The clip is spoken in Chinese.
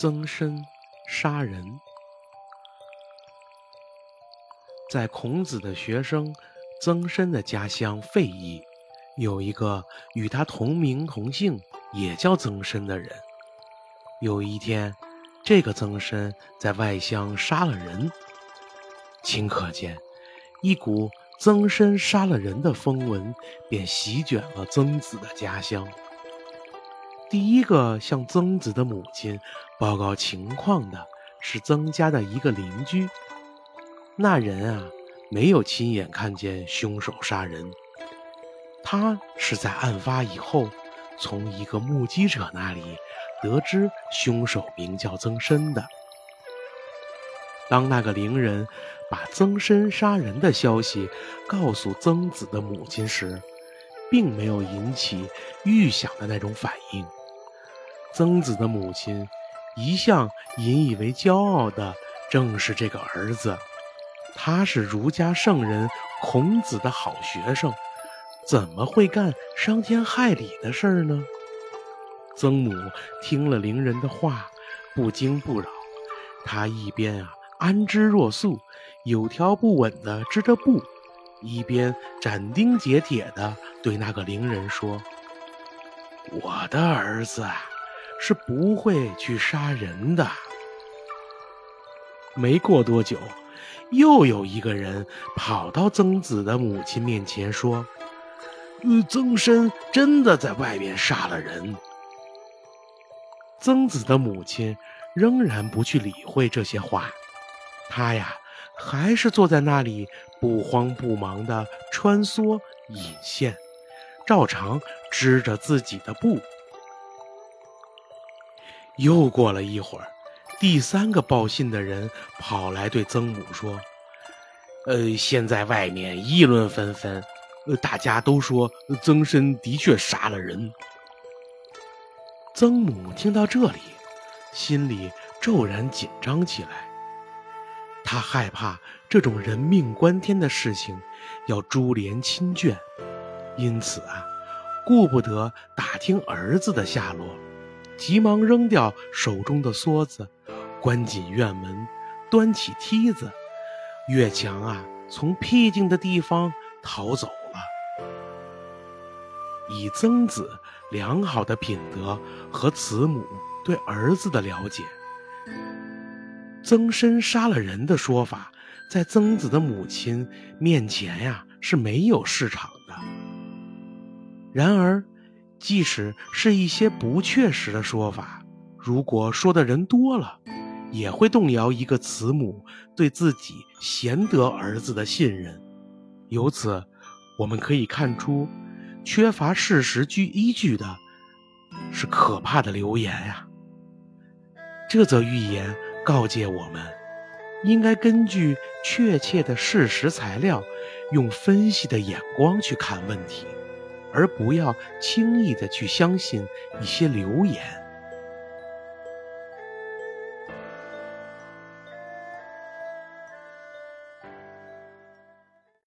曾参杀人。在孔子的学生曾参的家乡费邑，有一个与他同名同姓，也叫曾参的人。有一天，这个曾参在外乡杀了人，顷刻间，一股曾参杀了人的风闻便席卷了曾子的家乡。第一个向曾子的母亲报告情况的是曾家的一个邻居。那人啊，没有亲眼看见凶手杀人，他是在案发以后，从一个目击者那里得知凶手名叫曾参的。当那个邻人把曾参杀人的消息告诉曾子的母亲时，并没有引起预想的那种反应。曾子的母亲一向引以为骄傲的正是这个儿子，他是儒家圣人孔子的好学生，怎么会干伤天害理的事儿呢？曾母听了邻人的话，不惊不扰，他一边啊安之若素、有条不紊地织着布，一边斩钉截铁地对那个邻人说：“我的儿子。”啊是不会去杀人的。没过多久，又有一个人跑到曾子的母亲面前说：“呃，曾参真的在外面杀了人。”曾子的母亲仍然不去理会这些话，他呀，还是坐在那里不慌不忙地穿梭引线，照常织着自己的布。又过了一会儿，第三个报信的人跑来对曾母说：“呃，现在外面议论纷纷，呃，大家都说曾参的确杀了人。”曾母听到这里，心里骤然紧张起来。他害怕这种人命关天的事情要株连亲眷，因此啊，顾不得打听儿子的下落。急忙扔掉手中的梭子，关紧院门，端起梯子，越墙啊，从僻静的地方逃走了。以曾子良好的品德和慈母对儿子的了解，曾参杀了人的说法，在曾子的母亲面前呀是没有市场的。然而。即使是一些不确实的说法，如果说的人多了，也会动摇一个慈母对自己贤德儿子的信任。由此，我们可以看出，缺乏事实据依据的，是可怕的流言呀。这则寓言告诫我们，应该根据确切的事实材料，用分析的眼光去看问题。而不要轻易的去相信一些流言。